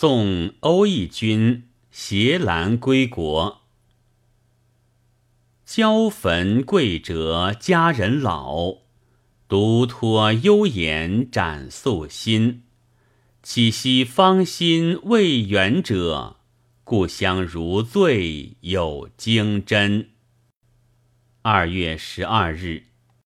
送欧义君携兰归国。交坟贵者佳人老，独托幽颜展素心。岂惜芳心未远者，故乡如醉有精真。二月十二日。